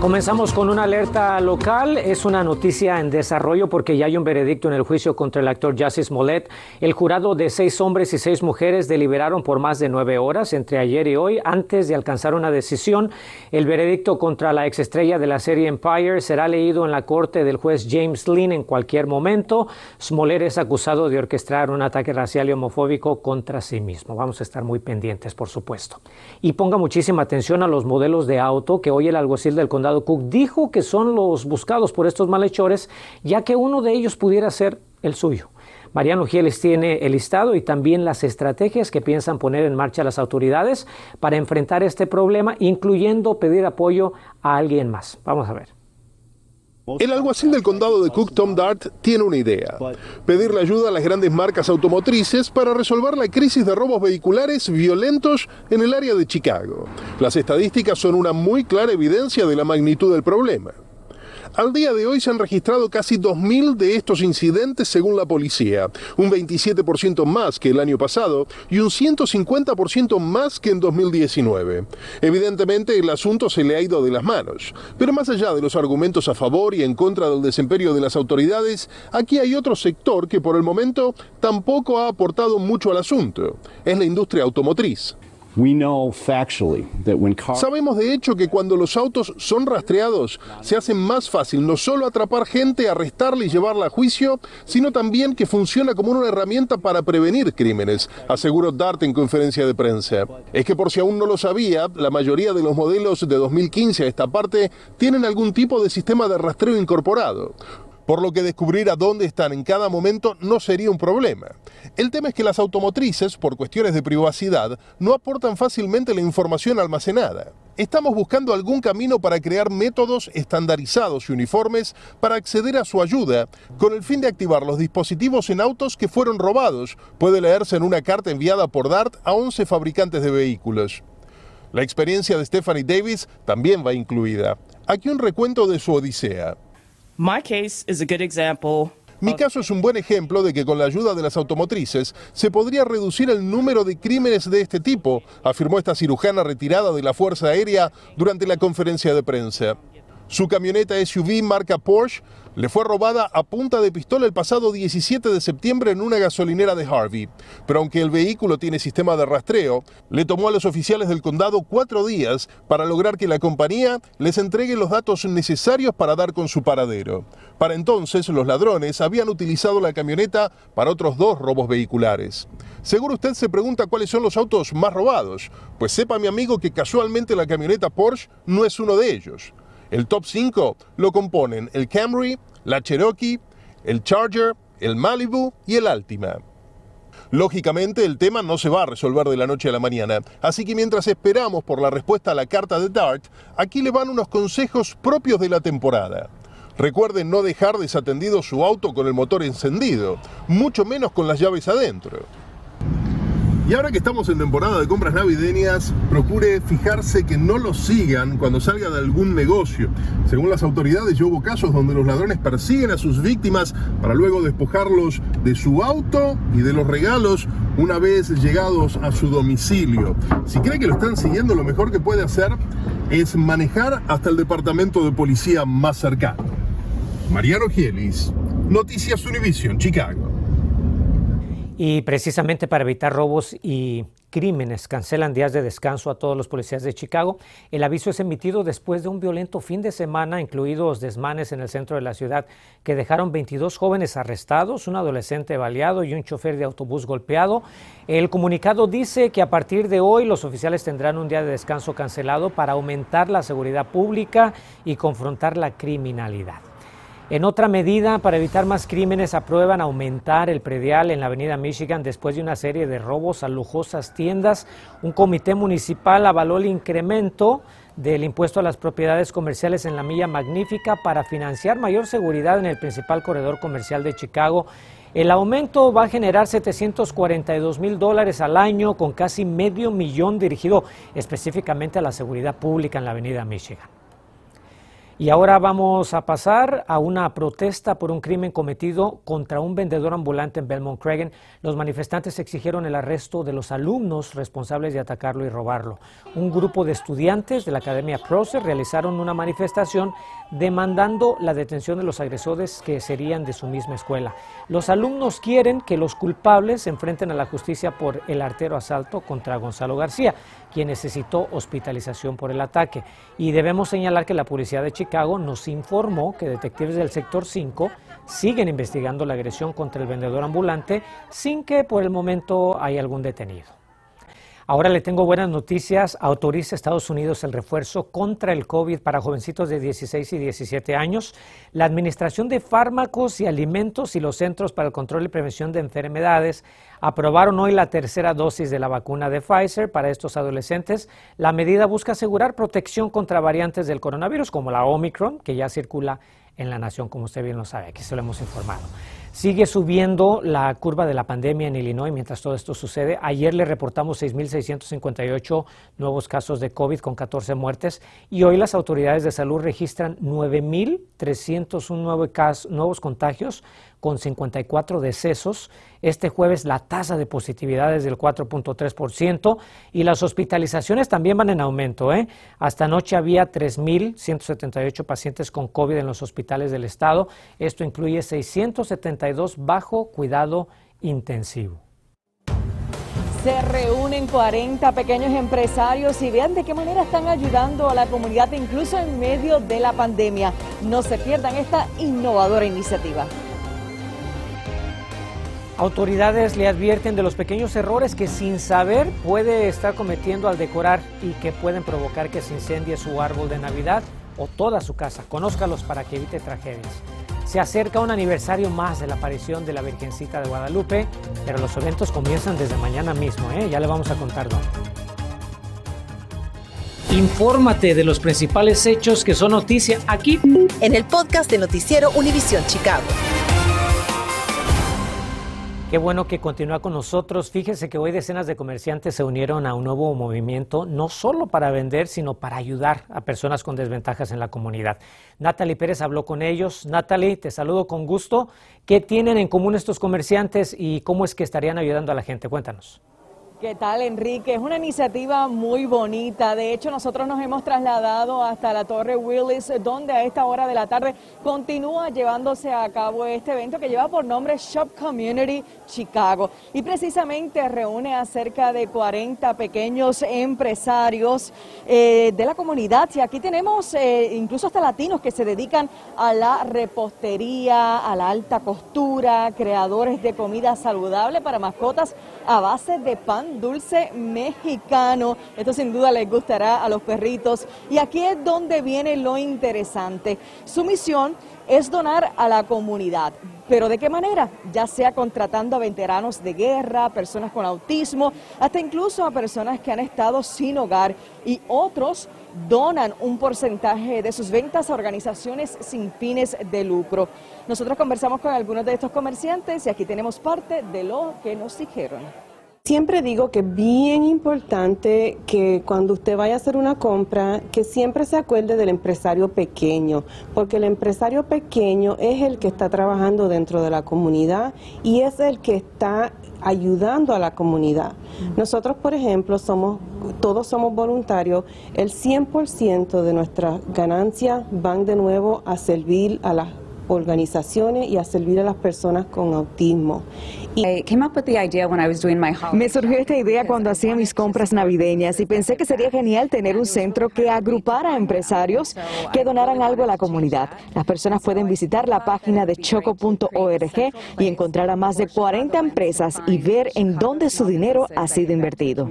Comenzamos con una alerta local. Es una noticia en desarrollo porque ya hay un veredicto en el juicio contra el actor Justice Molet. El jurado de seis hombres y seis mujeres deliberaron por más de nueve horas entre ayer y hoy antes de alcanzar una decisión. El veredicto contra la exestrella de la serie Empire será leído en la corte del juez James Lynn en cualquier momento. Smollett es acusado de orquestar un ataque racial y homofóbico contra sí mismo. Vamos a estar muy pendientes, por supuesto. Y ponga muchísima atención a los modelos de auto que hoy el alguacil del condado Cook dijo que son los buscados por estos malhechores, ya que uno de ellos pudiera ser el suyo. Mariano Gieles tiene el listado y también las estrategias que piensan poner en marcha las autoridades para enfrentar este problema, incluyendo pedir apoyo a alguien más. Vamos a ver. El alguacil del condado de Cook, Tom Dart, tiene una idea. Pedirle ayuda a las grandes marcas automotrices para resolver la crisis de robos vehiculares violentos en el área de Chicago. Las estadísticas son una muy clara evidencia de la magnitud del problema. Al día de hoy se han registrado casi 2.000 de estos incidentes según la policía, un 27% más que el año pasado y un 150% más que en 2019. Evidentemente el asunto se le ha ido de las manos, pero más allá de los argumentos a favor y en contra del desempeño de las autoridades, aquí hay otro sector que por el momento tampoco ha aportado mucho al asunto, es la industria automotriz. Sabemos de hecho que cuando los autos son rastreados, se hace más fácil no solo atrapar gente, arrestarla y llevarla a juicio, sino también que funciona como una herramienta para prevenir crímenes, aseguró Dart en conferencia de prensa. Es que por si aún no lo sabía, la mayoría de los modelos de 2015 a esta parte tienen algún tipo de sistema de rastreo incorporado por lo que descubrir a dónde están en cada momento no sería un problema. El tema es que las automotrices, por cuestiones de privacidad, no aportan fácilmente la información almacenada. Estamos buscando algún camino para crear métodos estandarizados y uniformes para acceder a su ayuda, con el fin de activar los dispositivos en autos que fueron robados, puede leerse en una carta enviada por DART a 11 fabricantes de vehículos. La experiencia de Stephanie Davis también va incluida. Aquí un recuento de su odisea. Mi caso es un buen ejemplo de que con la ayuda de las automotrices se podría reducir el número de crímenes de este tipo, afirmó esta cirujana retirada de la Fuerza Aérea durante la conferencia de prensa. Su camioneta SUV marca Porsche le fue robada a punta de pistola el pasado 17 de septiembre en una gasolinera de Harvey. Pero aunque el vehículo tiene sistema de rastreo, le tomó a los oficiales del condado cuatro días para lograr que la compañía les entregue los datos necesarios para dar con su paradero. Para entonces, los ladrones habían utilizado la camioneta para otros dos robos vehiculares. Seguro usted se pregunta cuáles son los autos más robados. Pues sepa mi amigo que casualmente la camioneta Porsche no es uno de ellos. El top 5 lo componen el Camry, la Cherokee, el Charger, el Malibu y el Altima. Lógicamente el tema no se va a resolver de la noche a la mañana, así que mientras esperamos por la respuesta a la carta de Dart, aquí le van unos consejos propios de la temporada. Recuerden no dejar desatendido su auto con el motor encendido, mucho menos con las llaves adentro. Y ahora que estamos en temporada de compras navideñas, procure fijarse que no lo sigan cuando salga de algún negocio. Según las autoridades, ya hubo casos donde los ladrones persiguen a sus víctimas para luego despojarlos de su auto y de los regalos una vez llegados a su domicilio. Si cree que lo están siguiendo, lo mejor que puede hacer es manejar hasta el departamento de policía más cercano. Mariano Gielis, Noticias Univision, Chicago. Y precisamente para evitar robos y crímenes, cancelan días de descanso a todos los policías de Chicago. El aviso es emitido después de un violento fin de semana, incluidos desmanes en el centro de la ciudad, que dejaron 22 jóvenes arrestados, un adolescente baleado y un chofer de autobús golpeado. El comunicado dice que a partir de hoy los oficiales tendrán un día de descanso cancelado para aumentar la seguridad pública y confrontar la criminalidad. En otra medida, para evitar más crímenes, aprueban aumentar el predial en la avenida Michigan después de una serie de robos a lujosas tiendas. Un comité municipal avaló el incremento del impuesto a las propiedades comerciales en la Milla Magnífica para financiar mayor seguridad en el principal corredor comercial de Chicago. El aumento va a generar 742 mil dólares al año, con casi medio millón dirigido específicamente a la seguridad pública en la avenida Michigan. Y ahora vamos a pasar a una protesta por un crimen cometido contra un vendedor ambulante en Belmont Cragen. Los manifestantes exigieron el arresto de los alumnos responsables de atacarlo y robarlo. Un grupo de estudiantes de la Academia Procer realizaron una manifestación demandando la detención de los agresores que serían de su misma escuela. Los alumnos quieren que los culpables se enfrenten a la justicia por el artero asalto contra Gonzalo García, quien necesitó hospitalización por el ataque. Y debemos señalar que la policía de Chicago nos informó que detectives del sector 5 siguen investigando la agresión contra el vendedor ambulante sin que por el momento haya algún detenido. Ahora le tengo buenas noticias. Autoriza Estados Unidos el refuerzo contra el COVID para jovencitos de 16 y 17 años. La Administración de Fármacos y Alimentos y los Centros para el Control y Prevención de Enfermedades aprobaron hoy la tercera dosis de la vacuna de Pfizer para estos adolescentes. La medida busca asegurar protección contra variantes del coronavirus como la Omicron, que ya circula en la nación, como usted bien lo sabe. Aquí se lo hemos informado. Sigue subiendo la curva de la pandemia en Illinois mientras todo esto sucede. Ayer le reportamos 6.658 nuevos casos de COVID con 14 muertes y hoy las autoridades de salud registran 9.301 nuevos contagios con 54 decesos. Este jueves la tasa de positividad es del 4.3% y las hospitalizaciones también van en aumento. ¿eh? Hasta anoche había 3.178 pacientes con COVID en los hospitales del estado. Esto incluye 672 bajo cuidado intensivo. Se reúnen 40 pequeños empresarios y vean de qué manera están ayudando a la comunidad incluso en medio de la pandemia. No se pierdan esta innovadora iniciativa. Autoridades le advierten de los pequeños errores que sin saber puede estar cometiendo al decorar y que pueden provocar que se incendie su árbol de Navidad o toda su casa. Conózcalos para que evite tragedias. Se acerca un aniversario más de la aparición de la Virgencita de Guadalupe, pero los eventos comienzan desde mañana mismo, ¿eh? ya le vamos a contar dónde. Infórmate de los principales hechos que son noticia aquí en el podcast de Noticiero Univisión Chicago. Qué bueno que continúa con nosotros. Fíjese que hoy decenas de comerciantes se unieron a un nuevo movimiento, no solo para vender, sino para ayudar a personas con desventajas en la comunidad. Natalie Pérez habló con ellos. Natalie, te saludo con gusto. ¿Qué tienen en común estos comerciantes y cómo es que estarían ayudando a la gente? Cuéntanos. ¿Qué tal, Enrique? Es una iniciativa muy bonita. De hecho, nosotros nos hemos trasladado hasta la Torre Willis, donde a esta hora de la tarde continúa llevándose a cabo este evento que lleva por nombre Shop Community Chicago. Y precisamente reúne a cerca de 40 pequeños empresarios eh, de la comunidad. Y aquí tenemos eh, incluso hasta latinos que se dedican a la repostería, a la alta costura, creadores de comida saludable para mascotas a base de pan dulce mexicano. Esto sin duda les gustará a los perritos. Y aquí es donde viene lo interesante. Su misión es donar a la comunidad. ¿Pero de qué manera? Ya sea contratando a veteranos de guerra, personas con autismo, hasta incluso a personas que han estado sin hogar y otros donan un porcentaje de sus ventas a organizaciones sin fines de lucro. Nosotros conversamos con algunos de estos comerciantes y aquí tenemos parte de lo que nos dijeron. Siempre digo que es bien importante que cuando usted vaya a hacer una compra, que siempre se acuerde del empresario pequeño, porque el empresario pequeño es el que está trabajando dentro de la comunidad y es el que está ayudando a la comunidad. Nosotros, por ejemplo, somos todos somos voluntarios, el 100% de nuestras ganancias van de nuevo a servir a las organizaciones y a servir a las personas con autismo. Me surgió esta idea cuando hacía mis compras navideñas y pensé que sería genial tener un centro que agrupara a empresarios que donaran algo a la comunidad. Las personas pueden visitar la página de choco.org y encontrar a más de 40 empresas y ver en dónde su dinero ha sido invertido.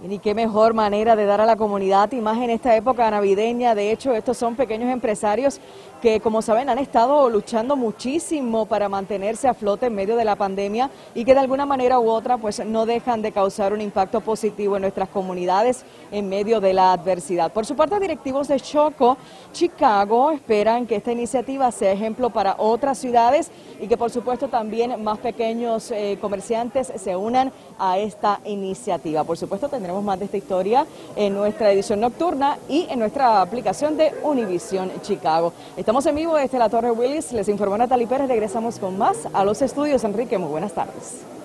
Y qué mejor manera de dar a la comunidad, y más en esta época navideña. De hecho, estos son pequeños empresarios que como saben han estado luchando muchísimo para mantenerse a flote en medio de la pandemia y que de alguna manera u otra pues no dejan de causar un impacto positivo en nuestras comunidades en medio de la adversidad. Por su parte, directivos de Choco, Chicago, esperan que esta iniciativa sea ejemplo para otras ciudades y que por supuesto también más pequeños eh, comerciantes se unan a esta iniciativa. Por supuesto tendremos más de esta historia en nuestra edición nocturna y en nuestra aplicación de Univision Chicago. Estamos en vivo desde la Torre Willis, les informó Natalie Pérez, regresamos con más a los estudios. Enrique, muy buenas tardes.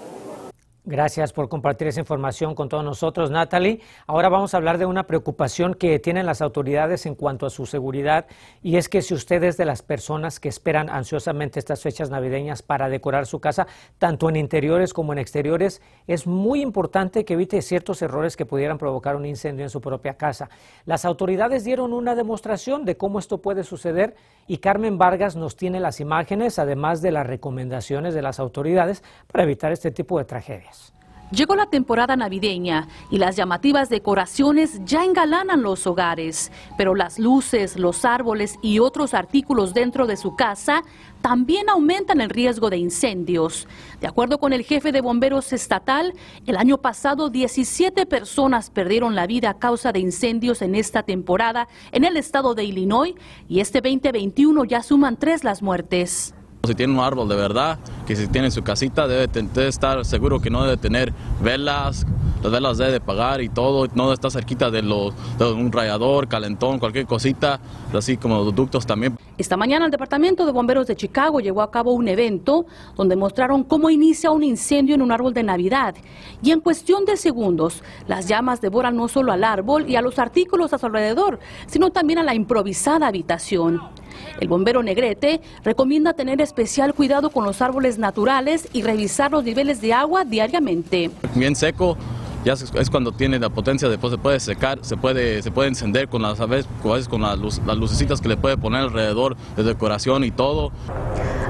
Gracias por compartir esa información con todos nosotros, Natalie. Ahora vamos a hablar de una preocupación que tienen las autoridades en cuanto a su seguridad y es que si usted es de las personas que esperan ansiosamente estas fechas navideñas para decorar su casa, tanto en interiores como en exteriores, es muy importante que evite ciertos errores que pudieran provocar un incendio en su propia casa. Las autoridades dieron una demostración de cómo esto puede suceder y Carmen Vargas nos tiene las imágenes, además de las recomendaciones de las autoridades para evitar este tipo de tragedias. Llegó la temporada navideña y las llamativas decoraciones ya engalanan los hogares, pero las luces, los árboles y otros artículos dentro de su casa también aumentan el riesgo de incendios. De acuerdo con el jefe de bomberos estatal, el año pasado 17 personas perdieron la vida a causa de incendios en esta temporada en el estado de Illinois y este 2021 ya suman tres las muertes. Si tiene un árbol de verdad, que si tiene su casita, debe, estar seguro que no debe tener velas, las velas debe pagar y todo, no estar cerquita de, un rayador, calentón, cualquier cosita, así como los ductos también. Esta mañana el Departamento de Bomberos de Chicago llevó a cabo un evento donde mostraron cómo inicia un incendio en un árbol de Navidad. Y en cuestión de segundos, las llamas devoran no solo al árbol y a los artículos a su alrededor, sino también a la improvisada habitación. El bombero Negrete recomienda tener especial cuidado con los árboles naturales y revisar los niveles de agua diariamente. Bien seco, ya es cuando tiene la potencia, después se puede secar, se puede, se puede encender con las, con las, las lucecitas que le puede poner alrededor de decoración y todo.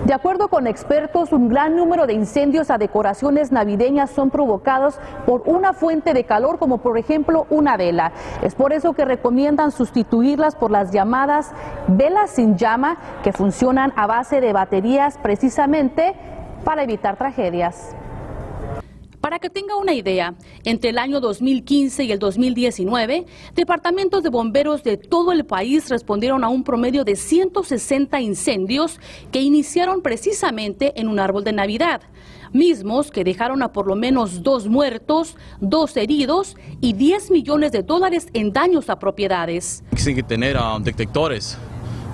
De acuerdo con expertos, un gran número de incendios a decoraciones navideñas son provocados por una fuente de calor, como por ejemplo una vela. Es por eso que recomiendan sustituirlas por las llamadas velas sin llama, que funcionan a base de baterías precisamente para evitar tragedias. Para que tenga una idea, entre el año 2015 y el 2019, departamentos de bomberos de todo el país respondieron a un promedio de 160 incendios que iniciaron precisamente en un árbol de Navidad, mismos que dejaron a por lo menos dos muertos, dos heridos y 10 millones de dólares en daños a propiedades. Hay que tener ah, detectores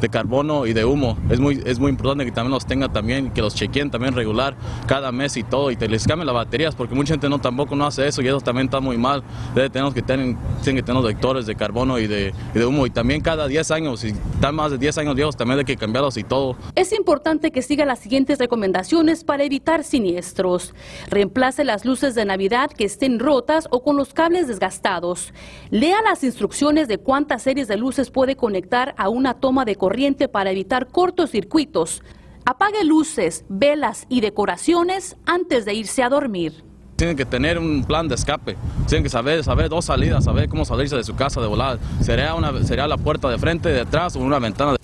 de carbono y de humo. Es muy, es muy importante que también los tenga también, que los chequeen también regular cada mes y todo, y te les cambien las baterías, porque mucha gente no tampoco no hace eso y eso también está muy mal. Debe tener que tener, tienen que tener detectores de carbono y de, y de, humo, y también cada 10 años, si están más de 10 años viejos, también hay que cambiarlos y todo. Es importante que siga las siguientes recomendaciones para evitar siniestros. Reemplace las luces de Navidad que estén rotas o con los cables desgastados. Lea las instrucciones de cuántas series de luces puede conectar a una toma de corriente corriente para evitar cortocircuitos. Apague luces, velas y decoraciones antes de irse a dormir. Tienen que tener un plan de escape, tienen que saber, saber dos salidas, saber cómo salirse de su casa de volar. Sería, una, sería la puerta de frente, de atrás o una ventana.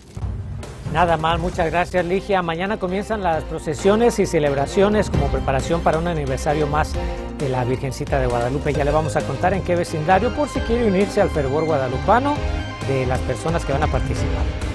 Nada mal, muchas gracias Ligia. Mañana comienzan las procesiones y celebraciones como preparación para un aniversario más de la Virgencita de Guadalupe. Ya le vamos a contar en qué vecindario por si quiere unirse al fervor guadalupano de las personas que van a participar.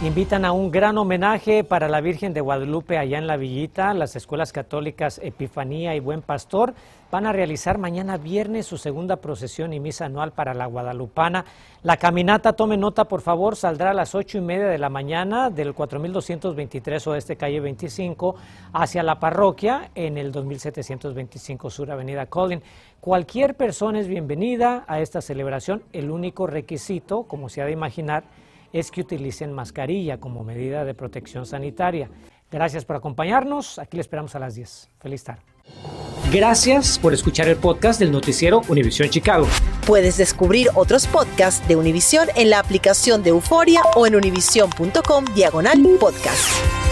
Invitan a un gran homenaje para la Virgen de Guadalupe allá en la Villita. Las escuelas católicas Epifanía y Buen Pastor van a realizar mañana viernes su segunda procesión y misa anual para la guadalupana. La caminata, tome nota por favor, saldrá a las ocho y media de la mañana del 4223 oeste calle 25 hacia la parroquia en el 2725 sur avenida Collin. Cualquier persona es bienvenida a esta celebración. El único requisito, como se ha de imaginar, es que utilicen mascarilla como medida de protección sanitaria. Gracias por acompañarnos. Aquí le esperamos a las 10. Feliz tarde. Gracias por escuchar el podcast del noticiero Univisión Chicago. Puedes descubrir otros podcasts de Univisión en la aplicación de Euforia o en univision.com diagonal podcast.